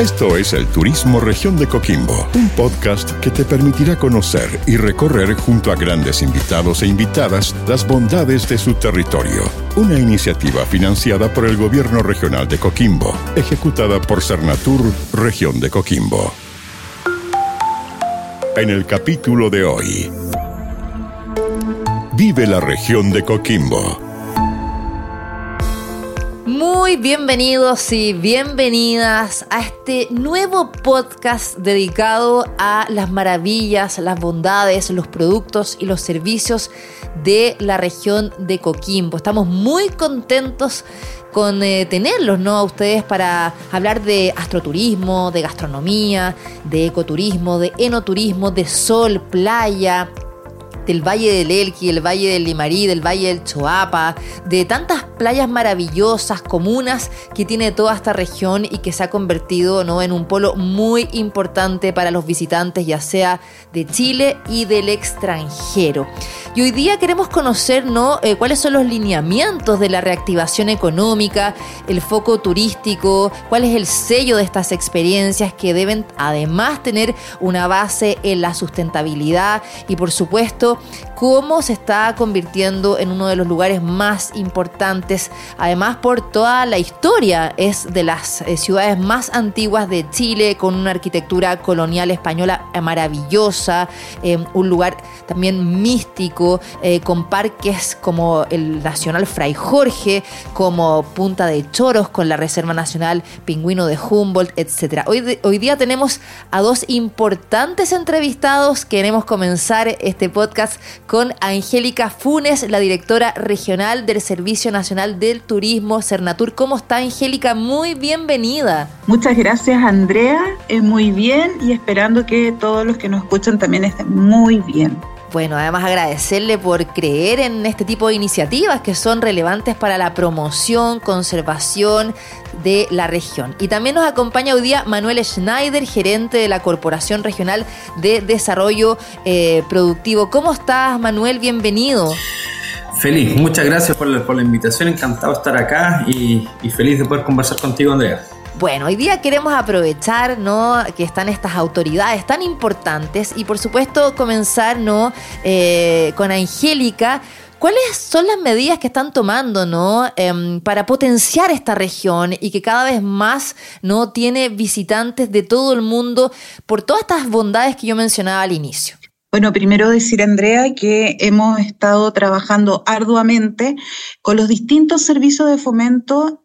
Esto es el Turismo Región de Coquimbo, un podcast que te permitirá conocer y recorrer junto a grandes invitados e invitadas las bondades de su territorio. Una iniciativa financiada por el Gobierno Regional de Coquimbo, ejecutada por Cernatur Región de Coquimbo. En el capítulo de hoy, Vive la región de Coquimbo muy bienvenidos y bienvenidas a este nuevo podcast dedicado a las maravillas, las bondades, los productos y los servicios de la región de Coquimbo. Estamos muy contentos con eh, tenerlos, ¿no? A ustedes para hablar de astroturismo, de gastronomía, de ecoturismo, de enoturismo, de sol, playa, del Valle del Elqui, el Valle del Limarí, del Valle del Choapa, de tantas playas maravillosas, comunas que tiene toda esta región y que se ha convertido ¿no? en un polo muy importante para los visitantes, ya sea de Chile y del extranjero. Y hoy día queremos conocer ¿no? Eh, cuáles son los lineamientos de la reactivación económica, el foco turístico, cuál es el sello de estas experiencias que deben además tener una base en la sustentabilidad y por supuesto cómo se está convirtiendo en uno de los lugares más importantes, además por toda la historia, es de las eh, ciudades más antiguas de Chile, con una arquitectura colonial española maravillosa, eh, un lugar también místico, eh, con parques como el Nacional Fray Jorge, como Punta de Choros, con la Reserva Nacional Pingüino de Humboldt, etc. Hoy, hoy día tenemos a dos importantes entrevistados, queremos comenzar este podcast con Angélica Funes, la directora regional del Servicio Nacional del Turismo, Cernatur. ¿Cómo está Angélica? Muy bienvenida. Muchas gracias Andrea, es muy bien y esperando que todos los que nos escuchan también estén muy bien. Bueno, además agradecerle por creer en este tipo de iniciativas que son relevantes para la promoción, conservación de la región. Y también nos acompaña hoy día Manuel Schneider, gerente de la Corporación Regional de Desarrollo eh, Productivo. ¿Cómo estás, Manuel? Bienvenido. Feliz, muchas gracias por la, invitación, encantado de estar acá y, y feliz de poder conversar contigo, Andrea. Bueno, hoy día queremos aprovechar, ¿no? Que están estas autoridades tan importantes y por supuesto comenzar, ¿no? Eh, con Angélica. ¿Cuáles son las medidas que están tomando, ¿no? Em, para potenciar esta región y que cada vez más, ¿no? Tiene visitantes de todo el mundo por todas estas bondades que yo mencionaba al inicio. Bueno, primero decir, Andrea, que hemos estado trabajando arduamente con los distintos servicios de fomento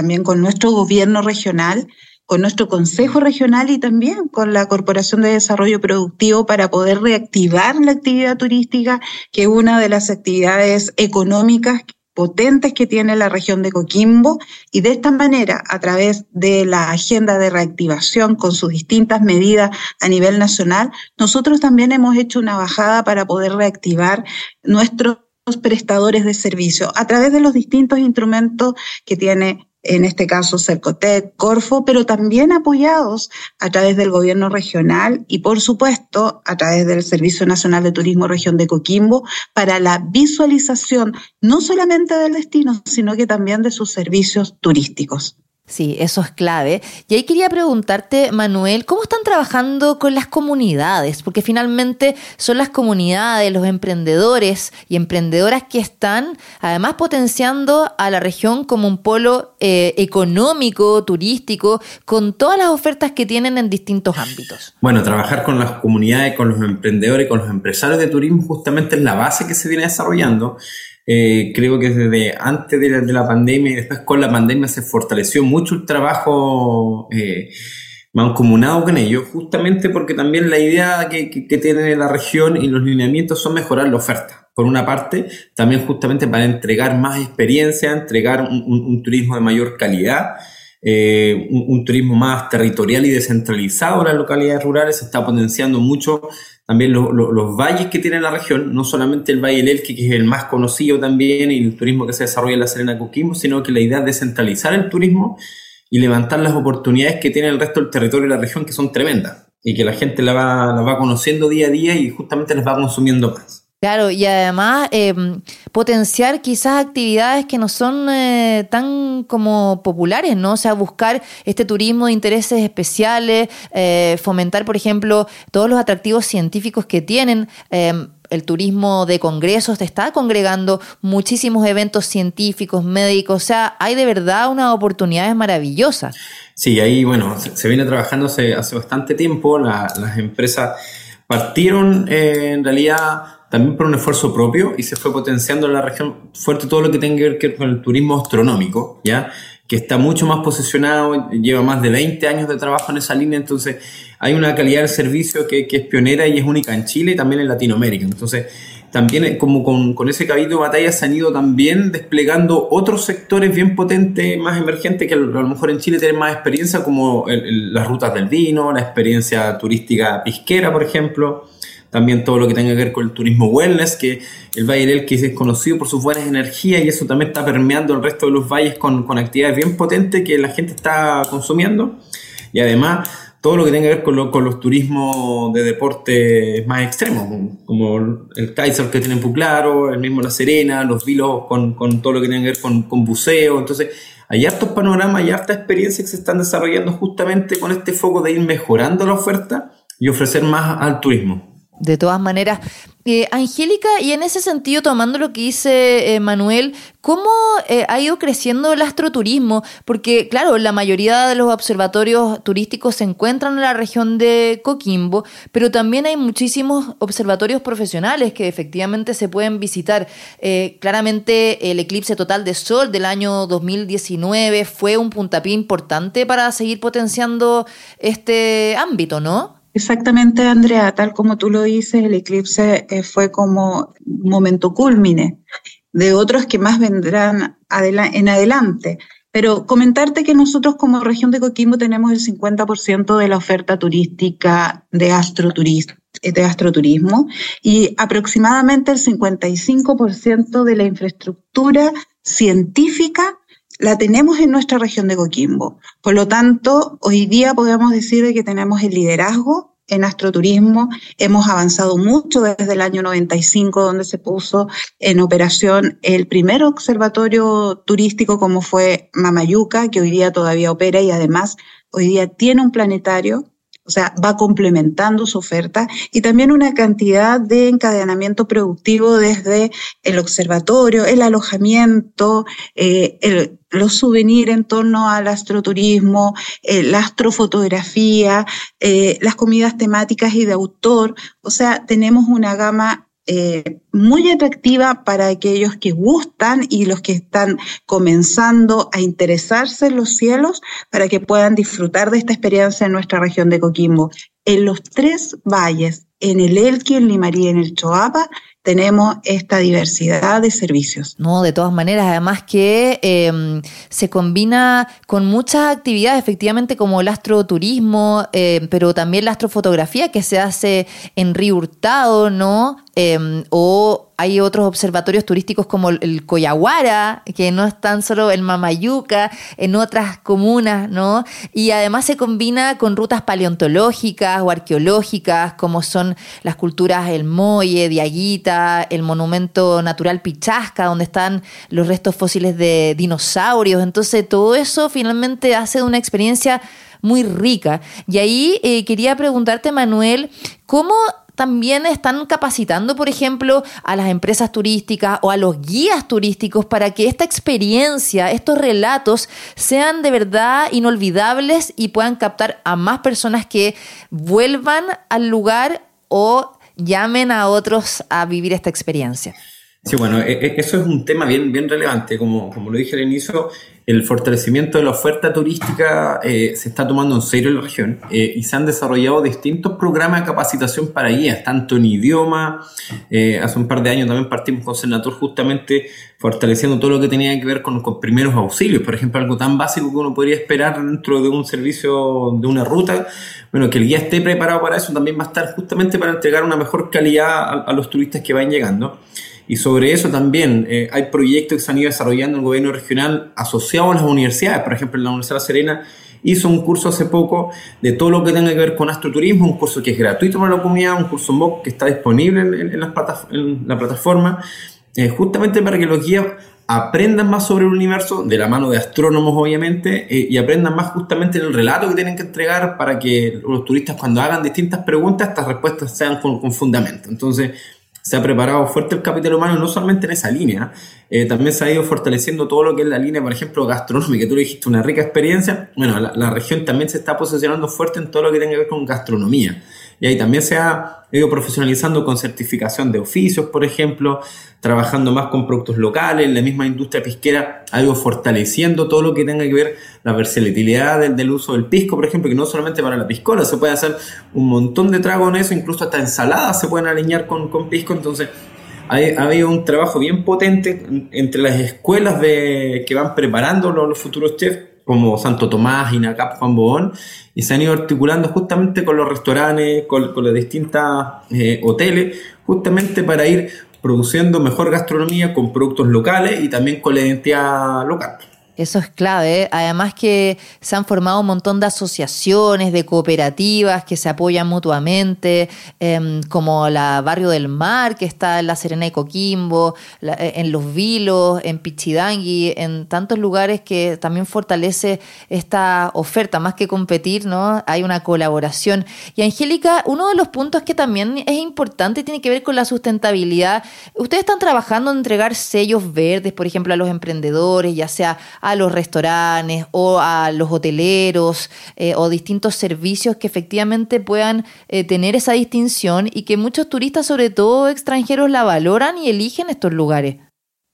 también con nuestro gobierno regional, con nuestro Consejo Regional y también con la Corporación de Desarrollo Productivo para poder reactivar la actividad turística, que es una de las actividades económicas potentes que tiene la región de Coquimbo. Y de esta manera, a través de la agenda de reactivación con sus distintas medidas a nivel nacional, nosotros también hemos hecho una bajada para poder reactivar nuestros prestadores de servicio a través de los distintos instrumentos que tiene en este caso Cercotec, Corfo, pero también apoyados a través del gobierno regional y por supuesto a través del Servicio Nacional de Turismo Región de Coquimbo para la visualización no solamente del destino, sino que también de sus servicios turísticos. Sí, eso es clave. Y ahí quería preguntarte, Manuel, ¿cómo están trabajando con las comunidades? Porque finalmente son las comunidades, los emprendedores y emprendedoras que están además potenciando a la región como un polo eh, económico, turístico, con todas las ofertas que tienen en distintos ámbitos. Bueno, trabajar con las comunidades, con los emprendedores, con los empresarios de turismo justamente es la base que se viene desarrollando. Eh, creo que desde antes de la, pandemia y después con la pandemia se fortaleció mucho el trabajo eh, mancomunado con ellos, justamente porque también la idea que, tiene la región y los lineamientos son mejorar la oferta. Por una parte, también justamente para entregar más experiencia, entregar un, turismo de mayor calidad. Eh, un, turismo más territorial y descentralizado en las localidades rurales, se está potenciando mucho también los valles que tiene la región, no solamente el Valle del Elqui, que es el más conocido también, y el turismo que se desarrolla en la Serena Coquimbo, sino que la idea es descentralizar el turismo y levantar las oportunidades que tiene el resto del territorio de la región, que son tremendas, y que la gente la va, la va conociendo día a día y justamente les va consumiendo más. Claro, y además em, potenciar quizás actividades que no son eh, tan como populares, ¿no? O sea, buscar este turismo de intereses especiales, eh, fomentar, por ejemplo, todos los atractivos científicos que tienen. Em, el turismo de congresos te está congregando muchísimos eventos científicos, médicos, o sea, hay de verdad unas oportunidades maravillosas. Sí, ahí, bueno, se, viene trabajando hace, bastante tiempo, las empresas partieron eh, en realidad también por un esfuerzo propio y se fue potenciando en la región fuerte todo lo que tiene que ver con el turismo astronómico, ¿ya? que está mucho más posicionado, lleva más de 20 años de trabajo en esa línea, entonces hay una calidad de servicio que, que es pionera y es única en Chile y también en Latinoamérica. Entonces, también como con, con, ese cabildo de batalla se han ido también desplegando otros sectores bien potentes, más emergentes, que a lo, mejor en Chile tienen más experiencia, como las rutas del vino, la experiencia turística pisquera, por ejemplo también todo lo que tenga que ver con el turismo wellness, que el Valle del que es conocido por sus buenas energías y eso también está permeando el resto de los valles con, con actividades bien potentes que la gente está consumiendo. Y además, todo lo que tenga que ver con, con los turismos de deporte más extremos, como el Kaiser que tiene en Puclaro, el mismo La Serena, los vilos con, con todo lo que tenga que ver con, con buceo. Entonces, hay hartos panoramas y hartas experiencias que se están desarrollando justamente con este foco de ir mejorando la oferta y ofrecer más al turismo. De todas maneras, eh, Angélica, y en ese sentido, tomando lo que dice eh, Manuel, ¿cómo eh, ha ido creciendo el astroturismo? Porque, claro, la mayoría de los observatorios turísticos se encuentran en la región de Coquimbo, pero también hay muchísimos observatorios profesionales que efectivamente se pueden visitar. claramente, el eclipse total de sol del año 2019 fue un puntapié importante para seguir potenciando este ámbito, ¿no? Exactamente, Andrea, tal como tú lo dices, el eclipse eh, fue como momento culmine de otros que más vendrán en adelante. Pero comentarte que nosotros como región de Coquimbo tenemos el 50% de la oferta turística de de astroturismo y aproximadamente el 55% de la infraestructura científica la tenemos en nuestra región de Coquimbo. Por lo tanto, hoy día podemos decir que tenemos el liderazgo en astroturismo. Hemos avanzado mucho desde el año 95, donde se puso en operación el primer observatorio turístico como fue Mamayuca, que hoy día todavía opera y además hoy día tiene un planetario o sea, va complementando su oferta y también una cantidad de encadenamiento productivo desde el observatorio, el alojamiento, eh, los souvenirs en torno al astroturismo, eh, la astrofotografía, eh, las comidas temáticas y de autor. O sea, tenemos una gama eh, muy atractiva para aquellos que gustan y los que están comenzando a interesarse en los cielos para que puedan disfrutar de esta experiencia en nuestra región de Coquimbo. En los tres valles, en el Elqui, en Limarí en el Choapa, tenemos esta diversidad de servicios. No, de todas maneras, además que em, se combina con muchas actividades, efectivamente, como el astroturismo, eh, pero también la astrofotografía que se hace en Río Hurtado, ¿no? Em, o hay otros observatorios turísticos como el Coyahuara, que no es tan solo el Mamayuca, en otras comunas, ¿no? Y además se combina con rutas paleontológicas o arqueológicas, como son las culturas El Molle, Diaguita, el Monumento Natural Pichasca, donde están los restos fósiles de dinosaurios. Entonces, todo eso finalmente hace una experiencia muy rica. Y ahí eh, quería preguntarte, Manuel, ¿cómo también están capacitando, por ejemplo, a las empresas turísticas o a los guías turísticos para que esta experiencia, estos relatos sean de verdad inolvidables y puedan captar a más personas que vuelvan al lugar o llamen a otros a vivir esta experiencia. Sí, bueno, e, e, eso es un tema bien, bien relevante. Como, como lo dije al inicio, el fortalecimiento de la oferta turística eh, se está tomando en serio en la región eh, y se han desarrollado distintos programas de capacitación para guías, tanto en idioma. Eh, hace un par de años también partimos con Senator justamente fortaleciendo todo lo que tenía que ver con, con, primeros auxilios. Por ejemplo, algo tan básico que uno podría esperar dentro de un servicio, de una ruta. Bueno, que el guía esté preparado para eso también va a estar justamente para entregar una mejor calidad a, a los turistas que van llegando. Y sobre eso también eh, hay proyectos que se han ido desarrollando en el gobierno regional asociados a las universidades. Por ejemplo, la Universidad de Serena hizo un curso hace poco de todo lo que tenga que ver con astroturismo, un curso que es gratuito para la comunidad, un curso MOOC que está disponible en, la plataforma, eh, justamente para que los guías aprendan más sobre el universo, de la mano de astrónomos obviamente, eh, y aprendan más justamente en el relato que tienen que entregar para que los turistas cuando hagan distintas preguntas, estas respuestas sean con, con fundamento. Entonces, se ha preparado fuerte el capital humano, no solamente en esa línea, eh, también se ha ido fortaleciendo todo lo que es la línea, por ejemplo, gastronómica. Tú le dijiste una rica experiencia. Bueno, la, región también se está posicionando fuerte en todo lo que tenga que ver con gastronomía. Y ahí también se ha ido profesionalizando con certificación de oficios, por ejemplo, trabajando más con productos locales, la misma industria pisquera ha ido fortaleciendo todo lo que tenga que ver la versatilidad del, uso del pisco, por ejemplo, que no solamente para la piscola, se puede hacer un montón de tragos en eso, incluso hasta ensaladas se pueden alinear con, con pisco, entonces ha habido un trabajo bien potente entre las escuelas de, que van preparando los, futuros chefs, como Santo Tomás, INACAP, Juan Bobón, y se han ido articulando justamente con los restaurantes, con, los distintos eh, hoteles, justamente para ir produciendo mejor gastronomía con productos locales y también con la identidad local. Eso es clave. ¿eh? Además que se han formado un montón de asociaciones, de cooperativas que se apoyan mutuamente, em, como la Barrio del Mar, que está en La Serena y Coquimbo, eh, en Los Vilos, en Pichidangui, en tantos lugares que también fortalece esta oferta, más que competir, ¿no? Hay una colaboración. Y Angélica, uno de los puntos que también es importante tiene que ver con la sustentabilidad. Ustedes están trabajando en entregar sellos verdes, por ejemplo, a los emprendedores, ya sea a los restaurantes o a los hoteleros eh, o distintos servicios que efectivamente puedan eh, tener esa distinción y que muchos turistas, sobre todo extranjeros, la valoran y eligen estos lugares.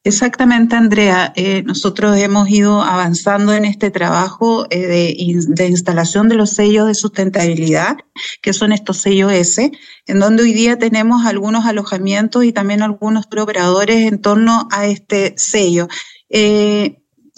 Exactamente, Andrea. Eh, nosotros hemos ido avanzando en este trabajo de, instalación de los sellos de sustentabilidad, que son estos sellos S, en donde hoy día tenemos algunos alojamientos y también algunos operadores en torno a este sello.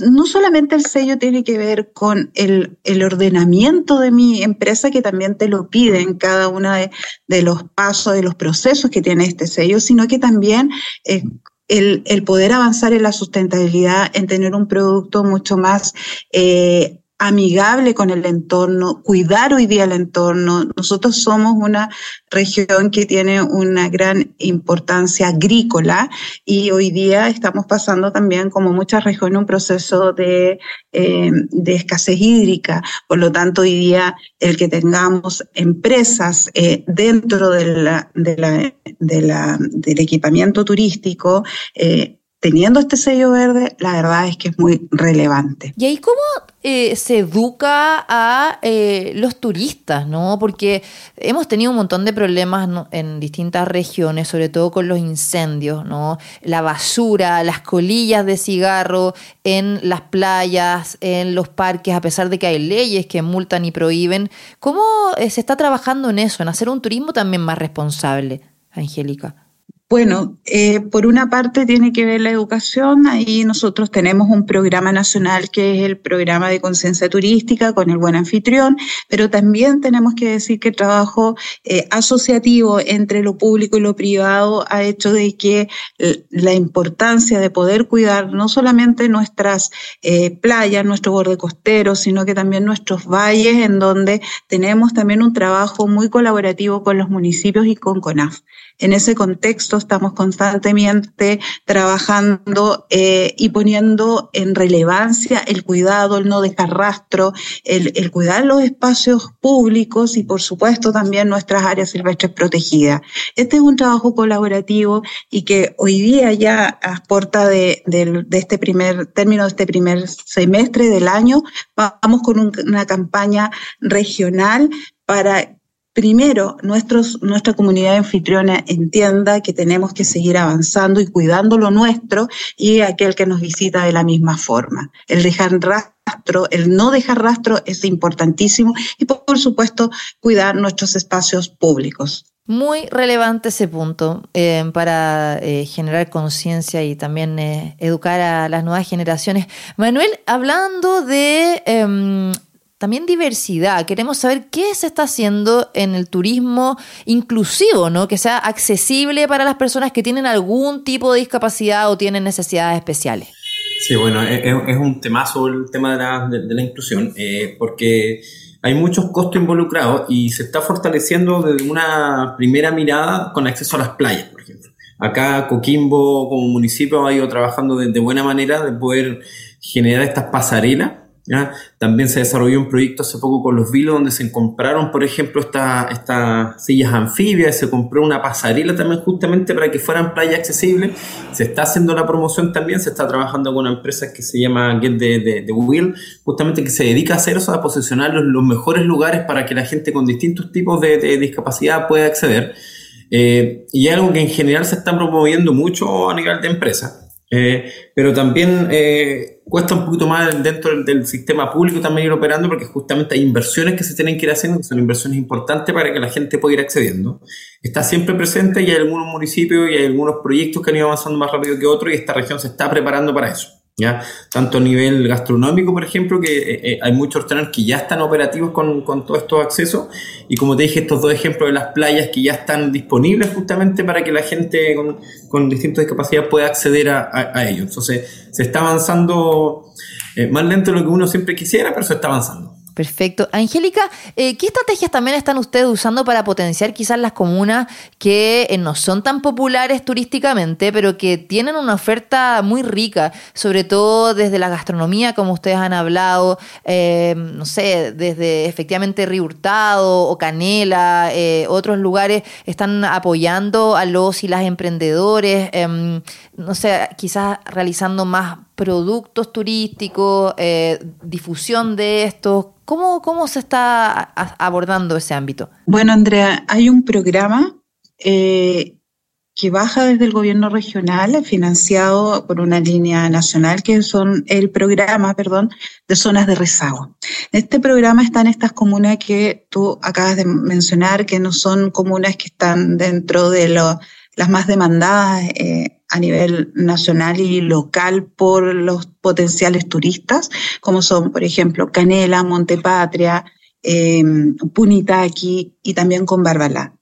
No solamente el sello tiene que ver con el, ordenamiento de mi empresa, que también te lo pide en cada uno de, los pasos, de los procesos que tiene este sello, sino que también eh, el, el, poder avanzar en la sustentabilidad, en tener un producto mucho más eh, amigable con el entorno, cuidar hoy día el entorno. Nosotros somos una región que tiene una gran importancia agrícola y hoy día estamos pasando también, como muchas regiones, un proceso de, eh, de escasez hídrica. Por lo tanto, hoy día el que tengamos empresas eh, dentro de la, de la, la, del equipamiento turístico, eh, teniendo este sello verde, la verdad es que es muy relevante. ¿Y ahí cómo eh, se educa a eh, los turistas, no? Porque hemos tenido un montón de problemas en distintas regiones, sobre todo con los incendios, ¿no? La basura, las colillas de cigarro en las playas, en los parques, a pesar de que hay leyes que multan y prohíben. ¿Cómo eh, se está trabajando en eso, en hacer un turismo también más responsable, Angélica? Bueno, eh, por una parte tiene que ver la educación. Ahí nosotros tenemos un programa nacional que es el programa de conciencia turística con el buen anfitrión, pero también tenemos que decir que el trabajo eh, asociativo entre lo público y lo privado ha hecho de que eh, la importancia de poder cuidar no solamente nuestras playas, nuestro borde costero, sino que también nuestros valles, en donde tenemos también un trabajo muy colaborativo con los municipios y con CONAF. En ese contexto estamos constantemente trabajando eh, y poniendo en relevancia el cuidado, el no dejar rastro, el, el, cuidar los espacios públicos y por supuesto también nuestras áreas silvestres protegidas. Este es un trabajo colaborativo y que hoy día ya aporta de, de, de este primer término, de este primer semestre del año, vamos con un, una campaña regional para primero nuestros, nuestra comunidad anfitriona entienda que tenemos que seguir avanzando y cuidando lo nuestro y aquel que nos visita de la misma forma. El dejar rastro, el no dejar rastro es importantísimo y por supuesto cuidar nuestros espacios públicos. Muy relevante ese punto eh, para eh, generar conciencia y también eh, educar a las nuevas generaciones. Manuel, hablando de em, también diversidad. Queremos saber qué se está haciendo en el turismo inclusivo, ¿no? Que sea accesible para las personas que tienen algún tipo de discapacidad o tienen necesidades especiales. Sí, bueno, es, un temazo el tema de la, de, la inclusión, eh, porque hay muchos costos involucrados y se está fortaleciendo desde una primera mirada con acceso a las playas, por ejemplo. Acá Coquimbo como municipio ha ido trabajando de, de buena manera de poder generar estas pasarelas también se desarrolló un proyecto hace poco con los vilos donde se compraron, por ejemplo, estas sillas anfibias, se compró una pasarela también justamente para que fueran playa accesibles. Se está haciendo la promoción también, se está trabajando con una empresa que se llama Get the, the, Wheel, justamente que se dedica a hacer eso, a posicionar los, mejores lugares para que la gente con distintos tipos de, discapacidad pueda acceder. Eh, y algo que en general se está promoviendo mucho a nivel de empresa. Eh, pero también eh, cuesta un poquito más dentro del, sistema público también ir operando porque justamente hay inversiones que se tienen que ir haciendo, que son inversiones importantes para que la gente pueda ir accediendo. Está siempre presente y hay algunos municipios y hay algunos proyectos que han ido avanzando más rápido que otros y esta región se está preparando para eso. ¿Ya? Tanto a nivel gastronómico, por ejemplo, que eh, eh, hay muchos restaurantes que ya están operativos con, con todos estos accesos, y como te dije, estos dos ejemplos de las playas que ya están disponibles justamente para que la gente con, con distintas discapacidades pueda acceder a, a, ellos. Entonces, se está avanzando eh, más lento de lo que uno siempre quisiera, pero se está avanzando. Perfecto. Angélica, eh, ¿qué estrategias también están ustedes usando para potenciar quizás las comunas que eh, no son tan populares turísticamente, pero que tienen una oferta muy rica, sobre todo desde la gastronomía, como ustedes han hablado, eh, no sé, desde efectivamente Río Hurtado o Canela, otros lugares están apoyando a los y las emprendedores, em, no sé, quizás realizando más productos turísticos, difusión de estos. ¿Cómo, ¿Cómo se está abordando ese ámbito? Bueno, Andrea, hay un programa eh, que baja desde el gobierno regional, financiado por una línea nacional, que son el programa, perdón, de zonas de rezago. En este programa están estas comunas que tú acabas de mencionar, que no son comunas que están dentro de las más demandadas eh, a nivel nacional y local por los potenciales turistas, como son, por ejemplo, Canela, Montepatria, eh, Punitaqui y también con Barbalá.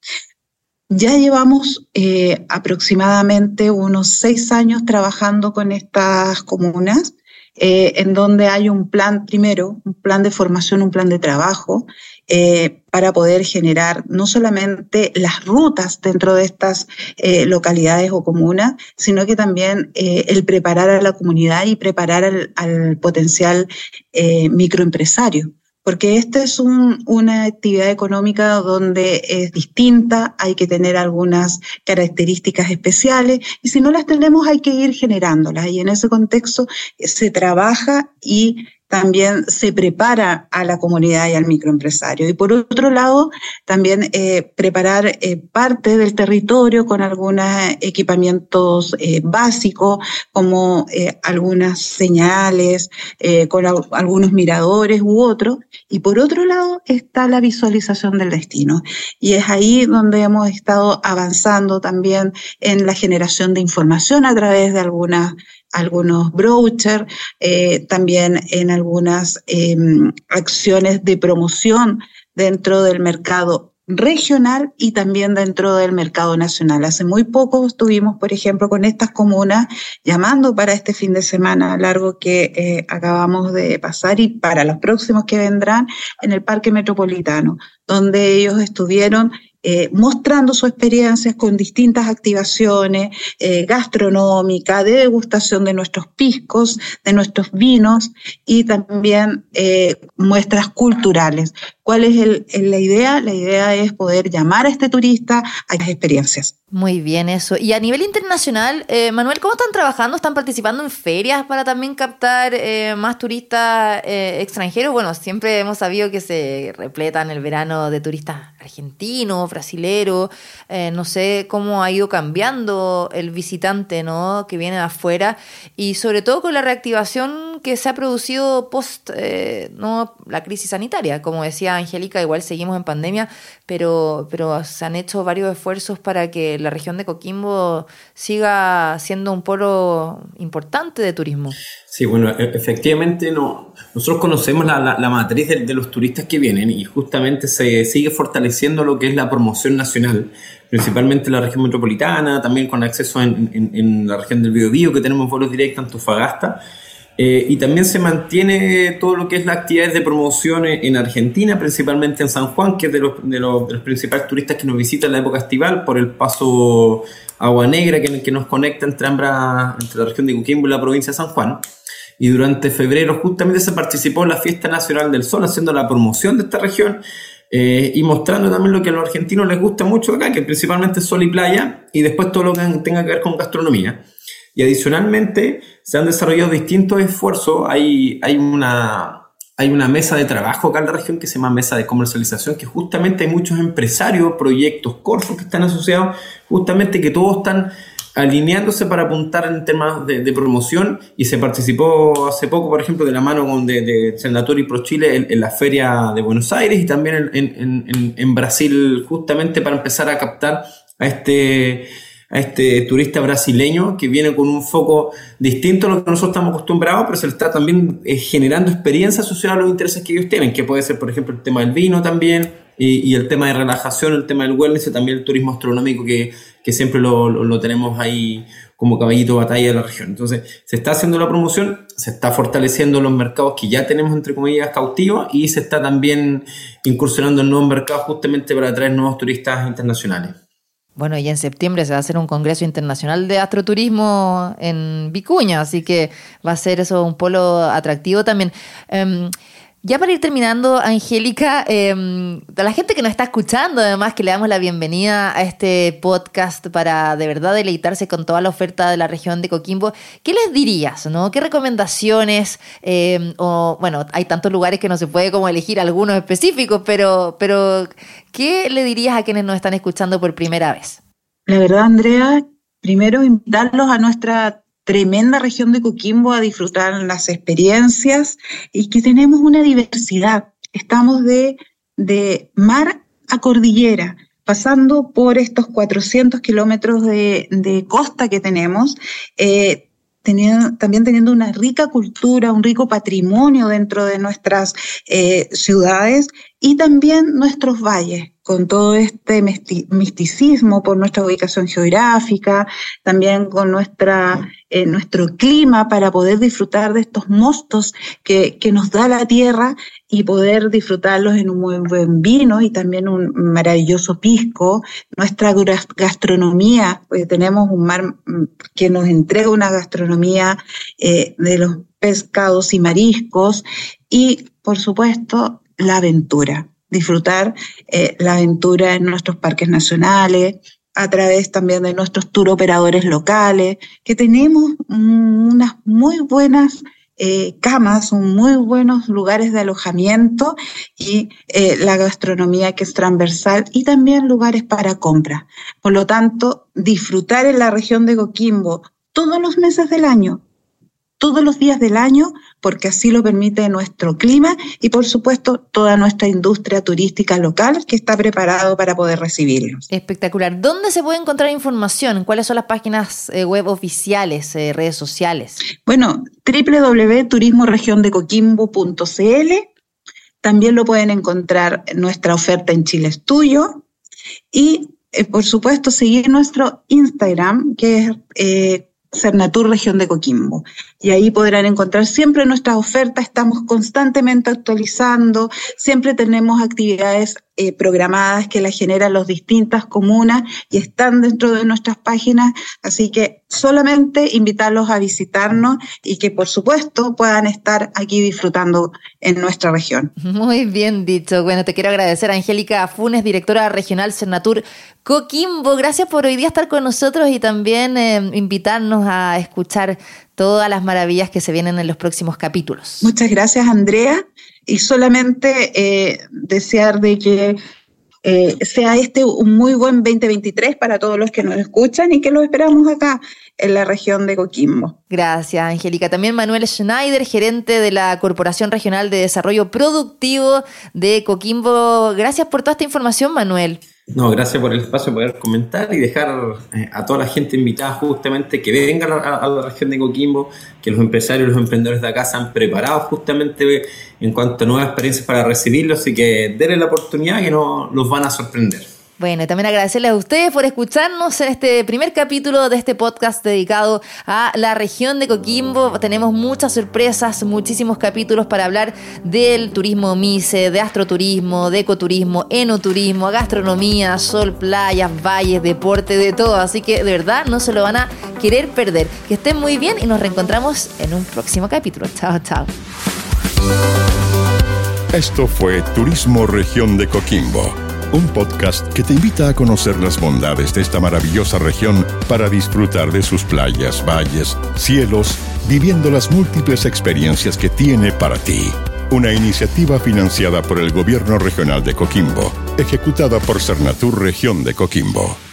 Ya llevamos eh, aproximadamente unos seis años trabajando con estas comunas, eh, en donde hay un plan, primero, un plan de formación, un plan de trabajo, eh, para poder generar no solamente las rutas dentro de estas eh, localidades o comunas, sino que también el preparar a la comunidad y preparar al potencial microempresario porque esta es una actividad económica donde es distinta, hay que tener algunas características especiales y si no las tenemos hay que ir generándolas y en ese contexto se trabaja y también se prepara a la comunidad y al microempresario. Y por otro lado, también eh, preparar eh, parte del territorio con algunos equipamientos eh, básicos, como algunas señales, con algunos miradores u otros. Y por otro lado está la visualización del destino. Y es ahí donde hemos estado avanzando también en la generación de información a través de algunas algunos brochures, eh, también en algunas em, acciones de promoción dentro del mercado regional y también dentro del mercado nacional. Hace muy poco estuvimos, por ejemplo, con estas comunas llamando para este fin de semana largo que eh, acabamos de pasar y para los próximos que vendrán en el Parque Metropolitano, donde ellos estuvieron eh, mostrando su experiencias con distintas activaciones eh, gastronómicas, de degustación de nuestros piscos, de nuestros vinos y también eh, muestras culturales ¿Cuál es la idea? La idea es poder llamar a este turista a las experiencias. Muy bien eso. Y a nivel internacional, eh, Manuel, ¿cómo están trabajando? ¿Están participando en ferias para también captar eh, más turistas eh, extranjeros? Bueno, siempre hemos sabido que se repletan el verano de turistas argentinos, brasileros. no sé cómo ha ido cambiando el visitante ¿no? que viene de afuera y sobre todo con la reactivación que se ha producido post ¿no? la crisis sanitaria. Como decía Angélica, igual seguimos en pandemia, pero, pero se han hecho varios esfuerzos para que la región de Coquimbo siga siendo un polo importante de turismo. Sí, bueno, e-, efectivamente no. Nosotros conocemos la, matriz de, los turistas que vienen y justamente se sigue fortaleciendo lo que es la promoción nacional, principalmente en la región metropolitana, también con acceso en, la región del Biobío, que tenemos vuelos directos a Antofagasta. Eh, y también se mantiene todo lo que es la actividad de promoción en Argentina, principalmente en San Juan, que es de los, de los, principales turistas que nos visitan en la época estival, por el paso Agua Negra que, que nos conecta entre, Ambra, entre la región de Coquimbo y la provincia de San Juan. Y durante febrero justamente se participó en la Fiesta Nacional del Sol, haciendo la promoción de esta región eh, y mostrando también lo que a los argentinos les gusta mucho acá, que principalmente es sol y playa, y después todo lo que tenga que ver con gastronomía. Y adicionalmente se han desarrollado distintos esfuerzos. Hay, hay, una, hay una mesa de trabajo acá en la región que se llama Mesa de Comercialización, que justamente hay muchos empresarios, proyectos cortos que están asociados, justamente que todos están alineándose para apuntar en temas de, promoción y se participó hace poco, por ejemplo, de la mano con de, de y Pro Chile en, la feria de Buenos Aires y también en, en, en Brasil justamente para empezar a captar a este a este turista brasileño que viene con un foco distinto a lo que nosotros estamos acostumbrados, pero se le está también eh, generando experiencia asociada a los intereses que ellos tienen, que puede ser, por ejemplo, el tema del vino también, y, el tema de relajación, el tema del wellness y también el turismo astronómico que, que siempre lo, lo, tenemos ahí como caballito de batalla de la región. Entonces, se está haciendo la promoción, se está fortaleciendo los mercados que ya tenemos, entre comillas, cautivos, y se está también incursionando en nuevos mercados justamente para atraer nuevos turistas internacionales. Bueno, y en septiembre se va a hacer un congreso internacional de astroturismo en Vicuña, así que va a ser eso un polo atractivo también. Em, ya para ir terminando, Angélica, eh, a la gente que nos está escuchando, además que le damos la bienvenida a este podcast para de verdad deleitarse con toda la oferta de la región de Coquimbo, ¿qué les dirías? ¿no? ¿Qué recomendaciones? Em, o bueno, hay tantos lugares que no se puede como elegir algunos específicos, pero, pero ¿qué le dirías a quienes nos están escuchando por primera vez? La verdad, Andrea, primero invitarlos a nuestra tremenda región de Coquimbo a disfrutar las experiencias y que tenemos una diversidad. Estamos de, de mar a cordillera, pasando por estos 400 kilómetros de, costa que tenemos, eh, también teniendo una rica cultura, un rico patrimonio dentro de nuestras eh, ciudades y también nuestros valles, con todo este misticismo por nuestra ubicación geográfica, también con nuestra, eh, nuestro clima para poder disfrutar de estos mostos que, que nos da la tierra y poder disfrutarlos en un buen vino y también un maravilloso pisco. Nuestra gastronomía, pues tenemos un mar mm, que nos entrega una gastronomía eh, de los pescados y mariscos y, por supuesto, la aventura disfrutar eh, la aventura en nuestros parques nacionales, a través también de nuestros tour operadores locales, que tenemos unas muy buenas eh, camas, muy buenos lugares de alojamiento y eh, la gastronomía que es transversal y también lugares para compra. Por lo tanto, disfrutar en la región de Coquimbo todos los meses del año, todos los días del año, porque así lo permite nuestro clima y por supuesto toda nuestra industria turística local que está preparado para poder recibirlos. Espectacular. ¿Dónde se puede encontrar información? ¿Cuáles son las páginas eh, web oficiales, eh, redes sociales? Bueno, www.turismoregiondecoquimbo.cl. También lo pueden encontrar en nuestra oferta en Chile es tuyo. Y eh, por supuesto seguir nuestro Instagram, que es Cernatur Región de Coquimbo. Y ahí podrán encontrar siempre nuestras ofertas, estamos constantemente actualizando, siempre tenemos actividades eh, programadas que las generan las distintas comunas y están dentro de nuestras páginas. Así que solamente invitarlos a visitarnos y que por supuesto puedan estar aquí disfrutando en nuestra región. Muy bien dicho. Bueno, te quiero agradecer, Angélica Funes, directora regional Cernatur Coquimbo. Gracias por hoy día estar con nosotros y también eh, invitarnos a escuchar todas las maravillas que se vienen en los próximos capítulos. Muchas gracias, Andrea. Y solamente eh, desear de que eh, sea este un muy buen 2023 para todos los que nos escuchan y que lo esperamos acá en la región de Coquimbo. Gracias, Angélica. También Manuel Schneider, gerente de la Corporación Regional de Desarrollo Productivo de Coquimbo. Gracias por toda esta información, Manuel. No, gracias por el espacio poder comentar y dejar eh, a toda la gente invitada justamente que vengan a, la región de Coquimbo, que los empresarios y los emprendedores de acá se han preparado justamente en cuanto a nuevas experiencias para recibirlos y que denle la oportunidad que no, nos van a sorprender. Bueno, y también agradecerles a ustedes por escucharnos en este primer capítulo de este podcast dedicado a la región de Coquimbo. Tenemos muchas sorpresas, muchísimos capítulos para hablar del turismo MICE, de astroturismo, de ecoturismo, enoturismo, gastronomía, sol, playas, valles, deporte, de todo. Así que de verdad no se lo van a querer perder. Que estén muy bien y nos reencontramos en un próximo capítulo. Chao, chao. Esto fue Turismo Región de Coquimbo un podcast que te invita a conocer las bondades de esta maravillosa región para disfrutar de sus playas, valles, cielos, viviendo las múltiples experiencias que tiene para ti. Una iniciativa financiada por el Gobierno Regional de Coquimbo, ejecutada por Cernatur Región de Coquimbo.